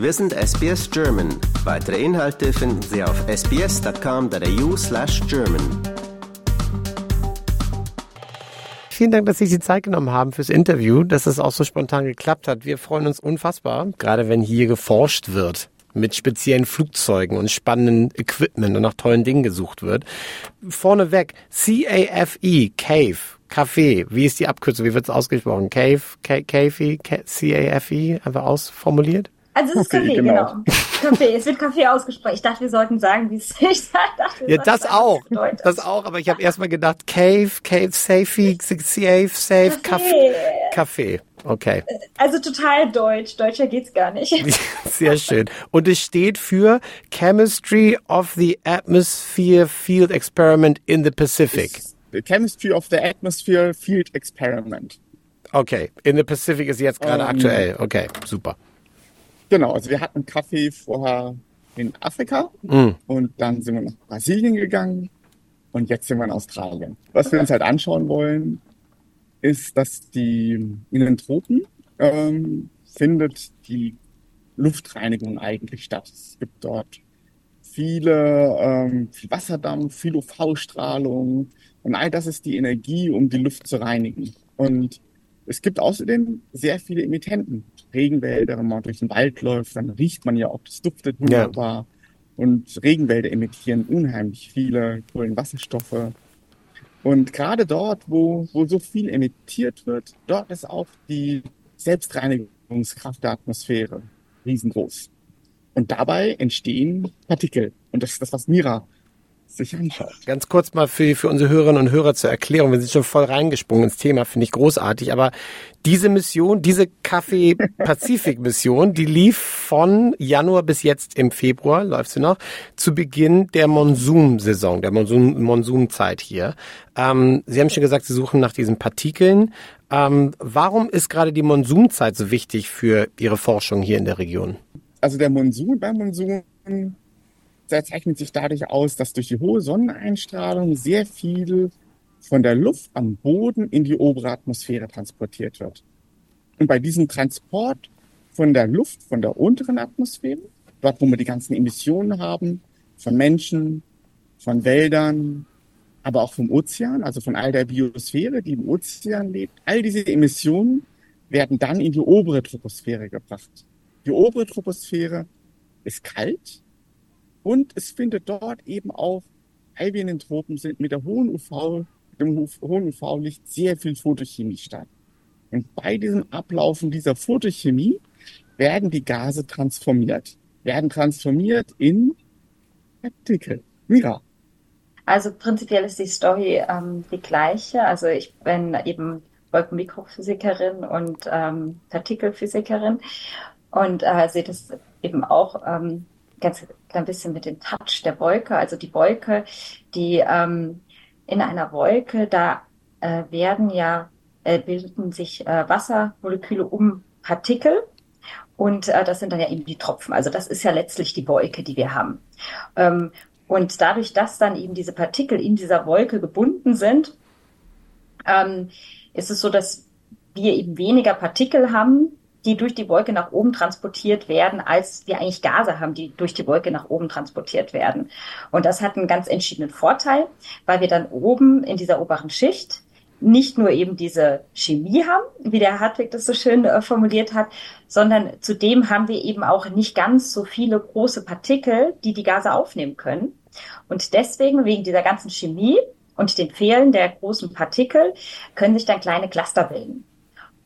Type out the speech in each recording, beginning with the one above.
Wir sind SBS German. Weitere Inhalte finden Sie auf sbs.com.au slash German. Vielen Dank, dass Sie sich die Zeit genommen haben fürs Interview, dass es auch so spontan geklappt hat. Wir freuen uns unfassbar, gerade wenn hier geforscht wird mit speziellen Flugzeugen und spannenden Equipment und nach tollen Dingen gesucht wird. Vorneweg, C-A-F-E, Cave, Café, wie ist die Abkürzung, wie wird es ausgesprochen? Cave, Café, C-A-F-E, einfach ausformuliert? Also es ist okay, Kaffee, genau. genau. Kaffee, es wird Kaffee ausgesprochen. Ich dachte, wir sollten sagen, wie es ist. ja, das auch. Das auch, aber ich habe erstmal gedacht, Cave, Cave, Safe, Safe, Safe, Kaffee. Kaffee. Okay. Also total deutsch. Deutscher geht's gar nicht. Sehr schön. Und es steht für Chemistry of the Atmosphere Field Experiment in the Pacific. The Chemistry of the Atmosphere Field Experiment. Okay. In the Pacific ist jetzt gerade um, aktuell. Okay, super. Genau, also wir hatten Kaffee vorher in Afrika mm. und dann sind wir nach Brasilien gegangen und jetzt sind wir in Australien. Was wir uns halt anschauen wollen, ist, dass die in den Tropen ähm, findet die Luftreinigung eigentlich statt. Es gibt dort viele, ähm, viel Wasserdampf, viel UV-Strahlung und all das ist die Energie, um die Luft zu reinigen. Und es gibt außerdem sehr viele Emittenten. Regenwälder, wenn man durch den Wald läuft, dann riecht man ja auch, das duftet wunderbar. Ja. Und Regenwälder emittieren unheimlich viele Kohlenwasserstoffe. Und gerade dort, wo, wo so viel emittiert wird, dort ist auch die Selbstreinigungskraft der Atmosphäre riesengroß. Und dabei entstehen Partikel. Und das ist das, was Mira sich anschaut. Ganz kurz mal für, für unsere Hörerinnen und Hörer zur Erklärung. Wir sind schon voll reingesprungen ins Thema, finde ich großartig. Aber diese Mission, diese Kaffee-Pazifik-Mission, die lief von Januar bis jetzt im Februar, läuft sie noch, zu Beginn der Monsunsaison, der Monsun, Monsunzeit hier. Ähm, sie haben schon gesagt, Sie suchen nach diesen Partikeln. Ähm, warum ist gerade die Monsunzeit so wichtig für Ihre Forschung hier in der Region? Also der Monsun beim Monsun der zeichnet sich dadurch aus, dass durch die hohe Sonneneinstrahlung sehr viel von der Luft am Boden in die obere Atmosphäre transportiert wird. Und bei diesem Transport von der Luft, von der unteren Atmosphäre, dort wo wir die ganzen Emissionen haben, von Menschen, von Wäldern, aber auch vom Ozean, also von all der Biosphäre, die im Ozean lebt, all diese Emissionen werden dann in die obere Troposphäre gebracht. Die obere Troposphäre ist kalt, und es findet dort eben auch, weil wir in den Tropen sind, mit der hohen UV, dem hohen UV-Licht sehr viel Photochemie statt. Und bei diesem Ablaufen dieser Photochemie werden die Gase transformiert, werden transformiert in Partikel. Mira. Also prinzipiell ist die Story ähm, die gleiche. Also ich bin eben Wolkenmikrophysikerin und ähm, Partikelphysikerin und äh, sehe das eben auch ähm, ganz klein bisschen mit dem Touch der Wolke. Also die Wolke, die ähm, in einer Wolke, da äh, werden ja, äh, bilden sich äh, Wassermoleküle um Partikel. Und äh, das sind dann ja eben die Tropfen. Also das ist ja letztlich die Wolke, die wir haben. Ähm, und dadurch, dass dann eben diese Partikel in dieser Wolke gebunden sind, ähm, ist es so, dass wir eben weniger Partikel haben, die durch die Wolke nach oben transportiert werden, als wir eigentlich Gase haben, die durch die Wolke nach oben transportiert werden. Und das hat einen ganz entschiedenen Vorteil, weil wir dann oben in dieser oberen Schicht nicht nur eben diese Chemie haben, wie der Hartwig das so schön äh, formuliert hat, sondern zudem haben wir eben auch nicht ganz so viele große Partikel, die die Gase aufnehmen können. Und deswegen, wegen dieser ganzen Chemie und dem Fehlen der großen Partikel, können sich dann kleine Cluster bilden.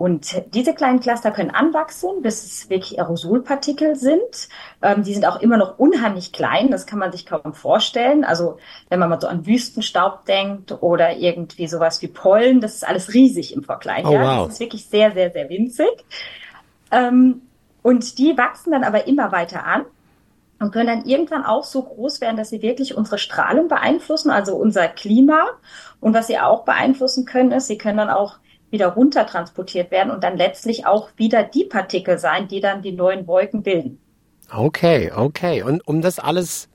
Und diese kleinen Cluster können anwachsen, bis es wirklich Aerosolpartikel sind. Ähm, die sind auch immer noch unheimlich klein, das kann man sich kaum vorstellen. Also wenn man mal so an Wüstenstaub denkt oder irgendwie sowas wie Pollen, das ist alles riesig im Vergleich. Oh, ja? wow. Das ist wirklich sehr, sehr, sehr winzig. Ähm, und die wachsen dann aber immer weiter an und können dann irgendwann auch so groß werden, dass sie wirklich unsere Strahlung beeinflussen, also unser Klima. Und was sie auch beeinflussen können, ist, sie können dann auch wieder runter transportiert werden und dann letztlich auch wieder die Partikel sein, die dann die neuen Wolken bilden. Okay, okay. Und um das alles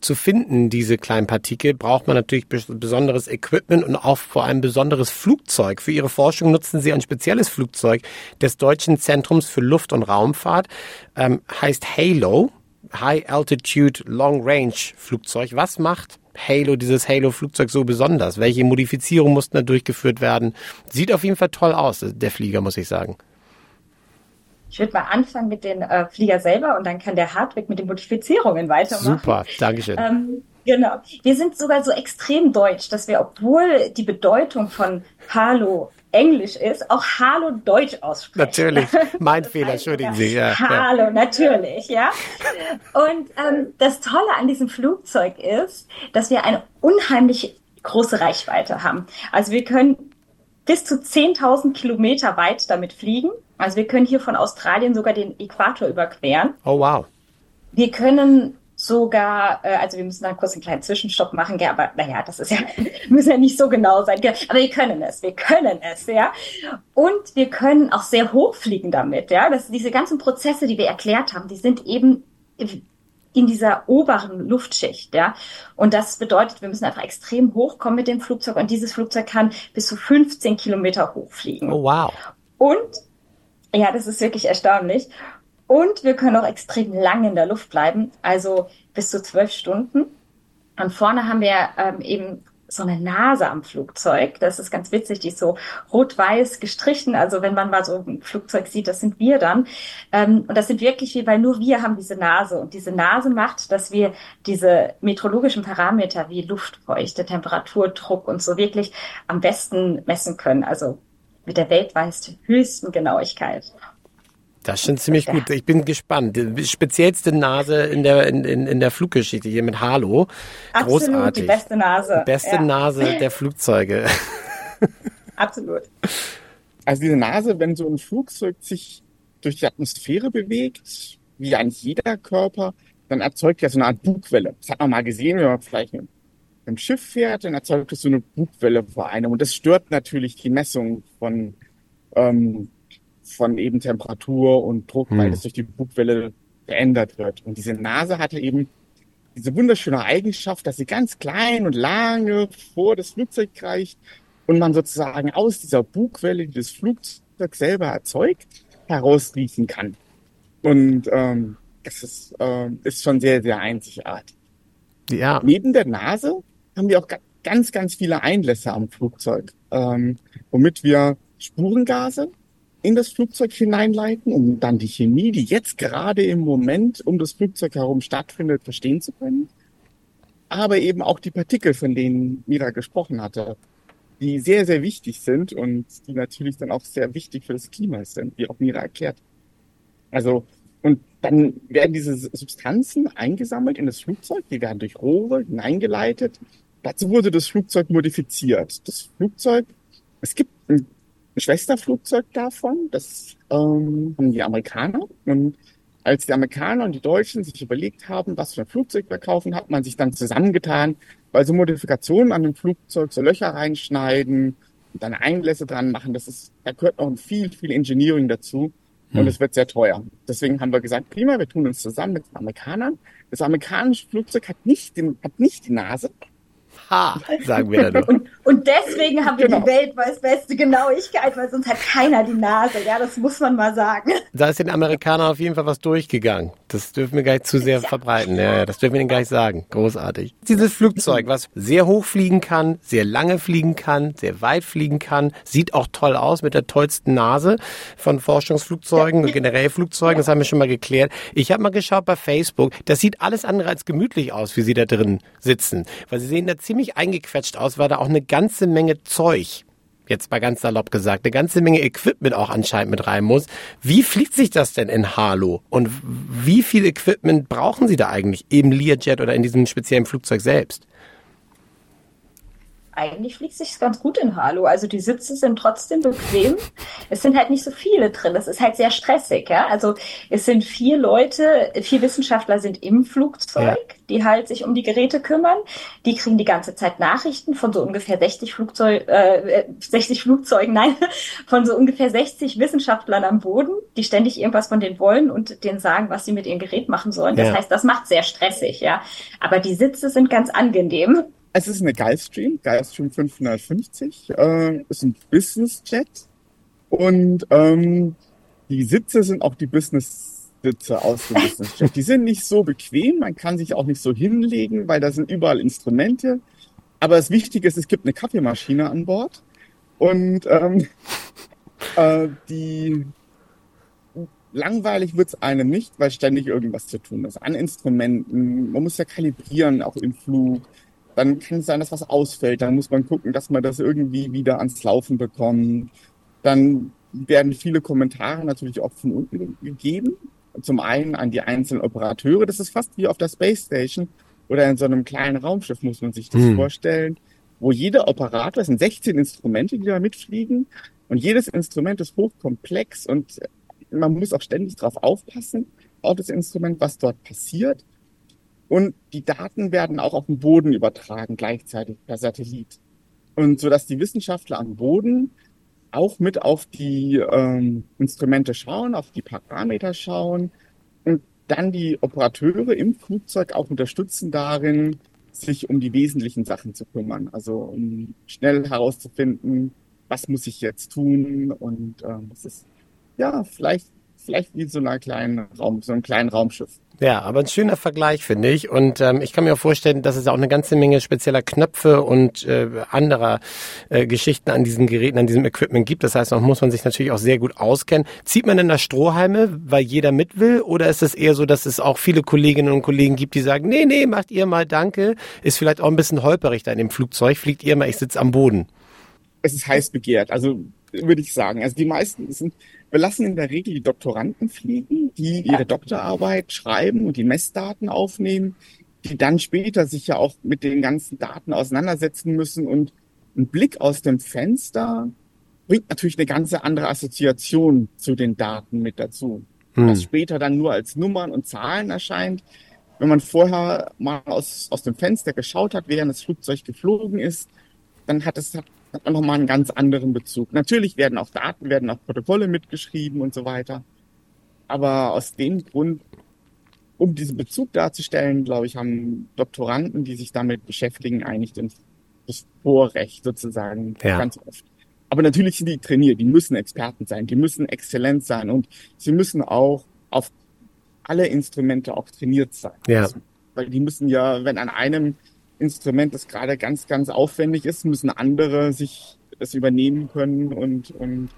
zu finden, diese kleinen Partikel, braucht man natürlich besonderes Equipment und auch vor allem besonderes Flugzeug. Für ihre Forschung nutzen sie ein spezielles Flugzeug des Deutschen Zentrums für Luft- und Raumfahrt, ähm, heißt HALO, High Altitude Long Range Flugzeug. Was macht Halo, dieses Halo-Flugzeug so besonders? Welche Modifizierungen mussten da durchgeführt werden? Sieht auf jeden Fall toll aus, der Flieger, muss ich sagen. Ich würde mal anfangen mit den äh, Flieger selber und dann kann der Hardwick mit den Modifizierungen weitermachen. Super, Dankeschön. Ähm, genau. Wir sind sogar so extrem deutsch, dass wir, obwohl die Bedeutung von Halo Englisch ist, auch Hallo Deutsch aussprechen. Natürlich, mein Fehler, entschuldigen Sie. Ja, Hallo, ja. natürlich, ja. Und ähm, das Tolle an diesem Flugzeug ist, dass wir eine unheimlich große Reichweite haben. Also wir können bis zu 10.000 Kilometer weit damit fliegen. Also wir können hier von Australien sogar den Äquator überqueren. Oh wow. Wir können sogar, äh, also wir müssen dann kurz einen kleinen Zwischenstopp machen, ja, aber naja, das ist ja, müssen ja nicht so genau sein, aber wir können es, wir können es, ja. Und wir können auch sehr hoch fliegen damit, ja. Das, diese ganzen Prozesse, die wir erklärt haben, die sind eben in dieser oberen Luftschicht, ja. Und das bedeutet, wir müssen einfach extrem hoch kommen mit dem Flugzeug und dieses Flugzeug kann bis zu 15 Kilometer hoch fliegen. Oh, wow. Und ja, das ist wirklich erstaunlich. Und wir können auch extrem lang in der Luft bleiben, also bis zu zwölf Stunden. Und vorne haben wir ähm, eben so eine Nase am Flugzeug. Das ist ganz witzig, die ist so rot-weiß gestrichen. Also wenn man mal so ein Flugzeug sieht, das sind wir dann. Ähm, und das sind wirklich wir, weil nur wir haben diese Nase. Und diese Nase macht, dass wir diese meteorologischen Parameter wie Luftfeuchte, Temperatur, Druck und so wirklich am besten messen können. Also mit der weltweit höchsten Genauigkeit. Das ist schon ziemlich gut. Ich bin gespannt. Die speziellste Nase in der, in, in, in der Fluggeschichte hier mit Halo. Absolut, Großartig. die beste Nase. Die beste ja. Nase der Flugzeuge. Absolut. Also diese Nase, wenn so ein Flugzeug sich durch die Atmosphäre bewegt, wie eigentlich jeder Körper, dann erzeugt ja so eine Art Bugwelle. Das hat man mal gesehen, wenn man vielleicht mit einem Schiff fährt, dann erzeugt es so eine Bugwelle vor einem. Und das stört natürlich die Messung von ähm, von eben Temperatur und Druck, hm. weil das durch die Bugwelle verändert wird. Und diese Nase hatte eben diese wunderschöne Eigenschaft, dass sie ganz klein und lange vor das Flugzeug reicht und man sozusagen aus dieser Bugwelle, die das Flugzeug selber erzeugt, herausriechen kann. Und ähm, das ist, äh, ist schon sehr, sehr einzigartig. Ja. Neben der Nase haben wir auch ganz, ganz viele Einlässe am Flugzeug, ähm, womit wir Spurengase in das Flugzeug hineinleiten, um dann die Chemie, die jetzt gerade im Moment um das Flugzeug herum stattfindet, verstehen zu können. Aber eben auch die Partikel, von denen Mira gesprochen hatte, die sehr, sehr wichtig sind und die natürlich dann auch sehr wichtig für das Klima sind, wie auch Mira erklärt. Also, und dann werden diese Substanzen eingesammelt in das Flugzeug, die werden durch Rohre hineingeleitet. Dazu wurde das Flugzeug modifiziert. Das Flugzeug, es gibt ein ein Schwesterflugzeug davon. Das ähm, haben die Amerikaner. Und als die Amerikaner und die Deutschen sich überlegt haben, was für ein Flugzeug wir kaufen, hat man sich dann zusammengetan, weil so Modifikationen an dem Flugzeug, so Löcher reinschneiden und dann Einlässe dran machen, das ist, da gehört noch viel, viel Engineering dazu. Und hm. es wird sehr teuer. Deswegen haben wir gesagt, prima, wir tun uns zusammen mit den Amerikanern. Das amerikanische Flugzeug hat nicht, den, hat nicht die Nase, Ha, sagen wir dann. und, und deswegen haben wir genau. die weltweit beste Genauigkeit, weil sonst hat keiner die Nase. Ja, das muss man mal sagen. Da ist den Amerikanern auf jeden Fall was durchgegangen. Das dürfen wir gar nicht zu sehr ja. verbreiten. Ja, das dürfen wir ihnen gar nicht sagen. Großartig. Dieses Flugzeug, was sehr hoch fliegen kann, sehr lange fliegen kann, sehr weit fliegen kann, sieht auch toll aus mit der tollsten Nase von Forschungsflugzeugen und generell Flugzeugen. Das haben wir schon mal geklärt. Ich habe mal geschaut bei Facebook. Das sieht alles andere als gemütlich aus, wie sie da drin sitzen. Weil sie sehen da ziemlich eingequetscht aus, weil da auch eine ganze Menge Zeug jetzt mal ganz salopp gesagt, eine ganze Menge Equipment auch anscheinend mit rein muss. Wie fliegt sich das denn in Halo? Und wie viel Equipment brauchen Sie da eigentlich im Learjet oder in diesem speziellen Flugzeug selbst? Eigentlich fliegt sich ganz gut in Halo. Also die Sitze sind trotzdem bequem. Es sind halt nicht so viele drin. Das ist halt sehr stressig, ja. Also es sind vier Leute, vier Wissenschaftler sind im Flugzeug, ja. die halt sich um die Geräte kümmern. Die kriegen die ganze Zeit Nachrichten von so ungefähr 60 Flugzeug, äh, 60 Flugzeugen, nein, von so ungefähr 60 Wissenschaftlern am Boden, die ständig irgendwas von denen wollen und denen sagen, was sie mit ihrem Gerät machen sollen. Das ja. heißt, das macht sehr stressig, ja. Aber die Sitze sind ganz angenehm. Es ist eine Gulfstream, Gulfstream 550, äh, ist ein Business-Jet und ähm, die Sitze sind auch die Business-Sitze aus dem Business-Jet. Die sind nicht so bequem, man kann sich auch nicht so hinlegen, weil da sind überall Instrumente. Aber das Wichtige ist, es gibt eine Kaffeemaschine an Bord und ähm, äh, die langweilig wird's einem nicht, weil ständig irgendwas zu tun ist. An Instrumenten, man muss ja kalibrieren, auch im Flug dann kann es sein, dass was ausfällt. Dann muss man gucken, dass man das irgendwie wieder ans Laufen bekommt. Dann werden viele Kommentare natürlich auch von unten gegeben. Zum einen an die einzelnen Operateure. Das ist fast wie auf der Space Station oder in so einem kleinen Raumschiff, muss man sich das hm. vorstellen, wo jeder Operator, es sind 16 Instrumente, die da mitfliegen, und jedes Instrument ist hochkomplex und man muss auch ständig darauf aufpassen, auf das Instrument, was dort passiert. Und die Daten werden auch auf den Boden übertragen, gleichzeitig per Satellit. Und so dass die Wissenschaftler am Boden auch mit auf die ähm, Instrumente schauen, auf die Parameter schauen und dann die Operateure im Flugzeug auch unterstützen darin, sich um die wesentlichen Sachen zu kümmern. Also um schnell herauszufinden, was muss ich jetzt tun und ähm, das ist ja vielleicht vielleicht wie so einer kleinen Raum, so einem kleinen Raumschiff. Ja, aber ein schöner Vergleich, finde ich. Und ähm, ich kann mir auch vorstellen, dass es auch eine ganze Menge spezieller Knöpfe und äh, anderer äh, Geschichten an diesen Geräten, an diesem Equipment gibt. Das heißt, da muss man sich natürlich auch sehr gut auskennen. Zieht man denn da Strohhalme, weil jeder mit will? Oder ist es eher so, dass es auch viele Kolleginnen und Kollegen gibt, die sagen, nee, nee, macht ihr mal, danke. Ist vielleicht auch ein bisschen holperig da in dem Flugzeug. Fliegt ihr mal, ich sitze am Boden. Es ist heiß begehrt. Also würde ich sagen. Also die meisten sind wir lassen in der Regel die Doktoranden fliegen, die ihre Doktorarbeit schreiben und die Messdaten aufnehmen, die dann später sich ja auch mit den ganzen Daten auseinandersetzen müssen und ein Blick aus dem Fenster bringt natürlich eine ganze andere Assoziation zu den Daten mit dazu. Hm. Was später dann nur als Nummern und Zahlen erscheint. Wenn man vorher mal aus, aus dem Fenster geschaut hat, während das Flugzeug geflogen ist, dann hat es hat man nochmal einen ganz anderen Bezug. Natürlich werden auch Daten, werden auch Protokolle mitgeschrieben und so weiter. Aber aus dem Grund, um diesen Bezug darzustellen, glaube ich, haben Doktoranden, die sich damit beschäftigen, eigentlich das Vorrecht sozusagen ja. ganz oft. Aber natürlich sind die trainiert, die müssen Experten sein, die müssen exzellent sein und sie müssen auch auf alle Instrumente auch trainiert sein. Ja. Weil die müssen ja, wenn an einem Instrument, das gerade ganz, ganz aufwendig ist, müssen andere sich das übernehmen können und, und,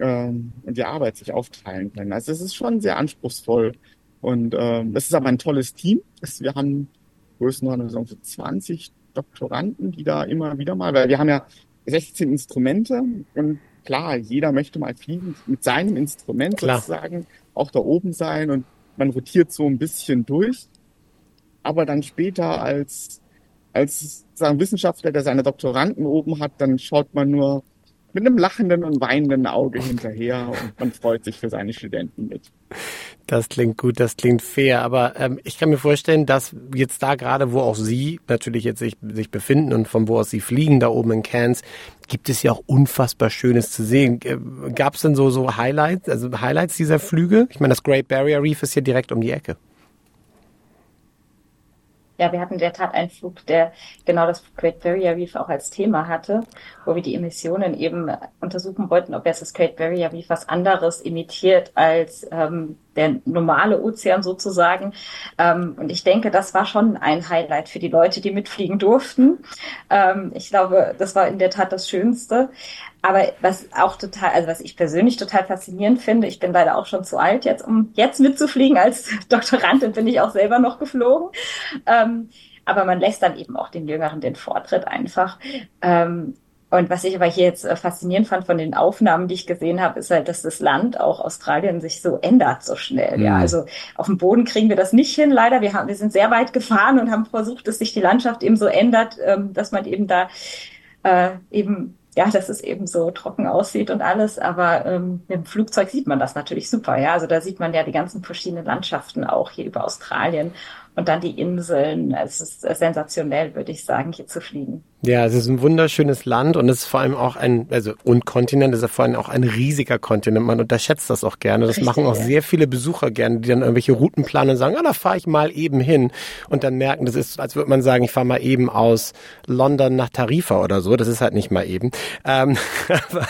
ähm, und die Arbeit sich aufteilen können. Also es ist schon sehr anspruchsvoll. Und ähm, es ist aber ein tolles Team. Es, wir haben größtenteils so 20 Doktoranden, die da immer wieder mal, weil wir haben ja 16 Instrumente und klar, jeder möchte mal fliegen mit seinem Instrument klar. sozusagen auch da oben sein und man rotiert so ein bisschen durch. Aber dann später als als sagen Wissenschaftler, der seine Doktoranden oben hat, dann schaut man nur mit einem lachenden und weinenden Auge hinterher und man freut sich für seine Studenten mit. Das klingt gut, das klingt fair, aber ähm, ich kann mir vorstellen, dass jetzt da gerade, wo auch Sie natürlich jetzt sich, sich befinden und von wo aus Sie fliegen, da oben in Cairns, gibt es ja auch unfassbar Schönes zu sehen. Gab es denn so, so Highlights, also Highlights dieser Flüge? Ich meine, das Great Barrier Reef ist hier direkt um die Ecke. Ja, wir hatten in der Tat einen Flug, der genau das Great Barrier Reef auch als Thema hatte, wo wir die Emissionen eben untersuchen wollten, ob jetzt das Great Barrier Reef was anderes emittiert als ähm, der normale Ozean sozusagen. Ähm, und ich denke, das war schon ein Highlight für die Leute, die mitfliegen durften. Ähm, ich glaube, das war in der Tat das Schönste. Aber was auch total, also was ich persönlich total faszinierend finde, ich bin leider auch schon zu alt jetzt, um jetzt mitzufliegen. Als Doktorandin bin ich auch selber noch geflogen. Ähm, aber man lässt dann eben auch den Jüngeren den Vortritt einfach. Ähm, und was ich aber hier jetzt äh, faszinierend fand von den Aufnahmen, die ich gesehen habe, ist halt, dass das Land, auch Australien, sich so ändert so schnell. Mhm. Ja, also auf dem Boden kriegen wir das nicht hin, leider. Wir haben, wir sind sehr weit gefahren und haben versucht, dass sich die Landschaft eben so ändert, ähm, dass man eben da äh, eben ja, dass es eben so trocken aussieht und alles, aber ähm, mit dem Flugzeug sieht man das natürlich super, ja. Also da sieht man ja die ganzen verschiedenen Landschaften auch hier über Australien und dann die Inseln. Es ist sensationell, würde ich sagen, hier zu fliegen. Ja, es ist ein wunderschönes Land und es ist vor allem auch ein, also und Kontinent ist ja vor allem auch ein riesiger Kontinent. Man unterschätzt das auch gerne. Das Richtig, machen auch ja. sehr viele Besucher gerne, die dann irgendwelche Routen planen und sagen, ah, da fahre ich mal eben hin und dann merken, das ist, als würde man sagen, ich fahre mal eben aus London nach Tarifa oder so. Das ist halt nicht mal eben. Ähm, aber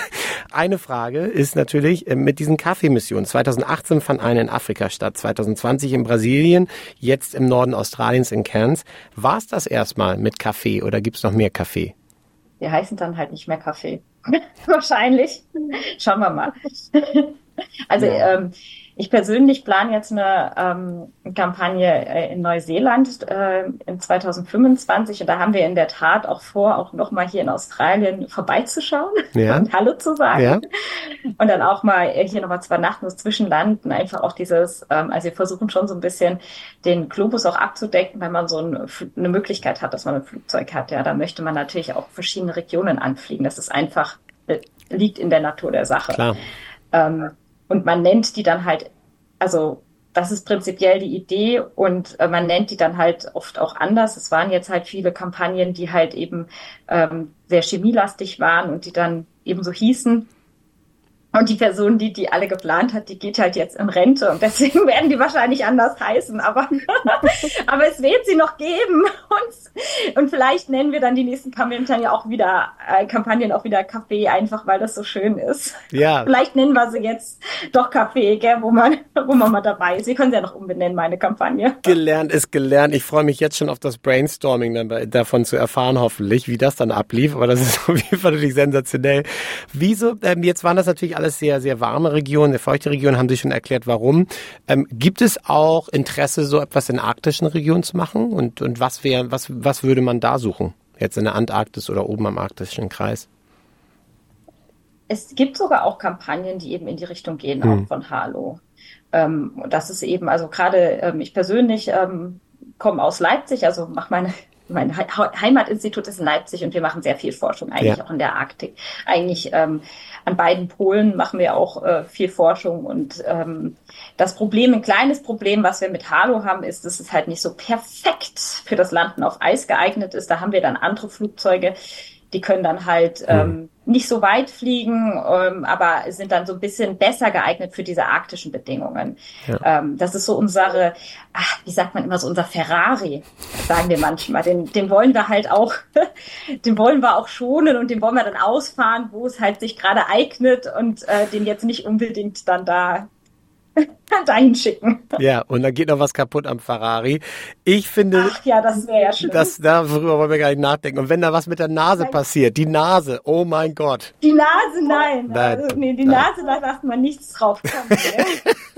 eine Frage ist natürlich äh, mit diesen Kaffeemissionen. 2018 fand eine in Afrika statt, 2020 in Brasilien, jetzt im Norden Australiens in Cairns. War es das erstmal mit Kaffee oder gibt es noch mehr Kaffee? Die heißen dann halt nicht mehr Kaffee. Wahrscheinlich. Schauen wir mal. also ja. ähm, ich persönlich plane jetzt eine ähm, Kampagne äh, in Neuseeland äh, in 2025 und da haben wir in der Tat auch vor, auch nochmal hier in Australien vorbeizuschauen ja. und Hallo zu sagen. Ja. Und dann auch mal hier nochmal zwei Nachten zwischenlanden, einfach auch dieses, ähm, also wir versuchen schon so ein bisschen den Globus auch abzudecken, wenn man so ein, eine Möglichkeit hat, dass man ein Flugzeug hat. Ja, da möchte man natürlich auch verschiedene Regionen anfliegen. Das ist einfach, äh, liegt in der Natur der Sache. Klar. Ähm, und man nennt die dann halt, also das ist prinzipiell die Idee und äh, man nennt die dann halt oft auch anders. Es waren jetzt halt viele Kampagnen, die halt eben ähm, sehr chemielastig waren und die dann eben so hießen. Und die Person, die die alle geplant hat, die geht halt jetzt in Rente und deswegen werden die wahrscheinlich anders heißen. Aber, aber es wird sie noch geben. Und, und vielleicht nennen wir dann die nächsten Kampagnen ja auch wieder, äh, Kampagnen auch wieder Kaffee, einfach weil das so schön ist. Ja. Vielleicht nennen wir sie jetzt doch Kaffee, gell, wo man, wo man mal dabei ist. Sie können sie ja noch umbenennen, meine Kampagne. Gelernt ist gelernt. Ich freue mich jetzt schon auf das Brainstorming dann davon zu erfahren, hoffentlich, wie das dann ablief. Aber das ist auf jeden Fall natürlich sensationell. Wieso, ähm, jetzt waren das natürlich alles sehr, sehr warme Regionen, sehr feuchte Regionen, haben Sie schon erklärt, warum. Ähm, gibt es auch Interesse, so etwas in arktischen Regionen zu machen? Und, und was wäre, was, was würde man da suchen? Jetzt in der Antarktis oder oben am arktischen Kreis? Es gibt sogar auch Kampagnen, die eben in die Richtung gehen, hm. auch von Halo. Ähm, das ist eben, also gerade ähm, ich persönlich ähm, komme aus Leipzig, also mache meine mein Heimatinstitut ist in Leipzig und wir machen sehr viel Forschung eigentlich ja. auch in der Arktik. Eigentlich ähm, an beiden Polen machen wir auch äh, viel Forschung und ähm, das Problem, ein kleines Problem, was wir mit Halo haben, ist, dass es halt nicht so perfekt für das Landen auf Eis geeignet ist. Da haben wir dann andere Flugzeuge, die können dann halt hm. ähm, nicht so weit fliegen, ähm, aber sind dann so ein bisschen besser geeignet für diese arktischen Bedingungen. Ja. Ähm, das ist so unsere, ach, wie sagt man immer so, unser Ferrari, sagen wir manchmal. Den, den wollen wir halt auch, den wollen wir auch schonen und den wollen wir dann ausfahren, wo es halt sich gerade eignet und äh, den jetzt nicht unbedingt dann da dahin schicken. Ja, und dann geht noch was kaputt am Ferrari. Ich finde. Ach ja, das wäre ja schön. Das, darüber wollen wir gar nicht nachdenken. Und wenn da was mit der Nase nein. passiert, die Nase, oh mein Gott. Die Nase, nein. nein. Also, nee, die nein. Nase, da sagt man nichts drauf.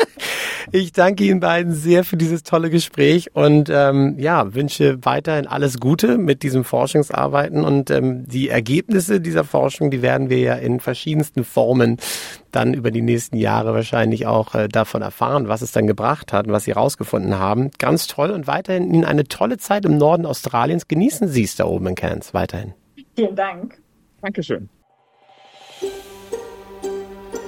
ich danke Ihnen beiden sehr für dieses tolle Gespräch und ähm, ja, wünsche weiterhin alles Gute mit diesem Forschungsarbeiten und ähm, die Ergebnisse dieser Forschung, die werden wir ja in verschiedensten Formen dann über die nächsten Jahre wahrscheinlich auch äh, davon erfahren, was es dann gebracht hat und was Sie rausgefunden haben. Ganz toll und weiterhin Ihnen eine tolle Zeit im Norden Australiens. Genießen Sie es da oben in Cairns weiterhin. Vielen Dank. Dankeschön.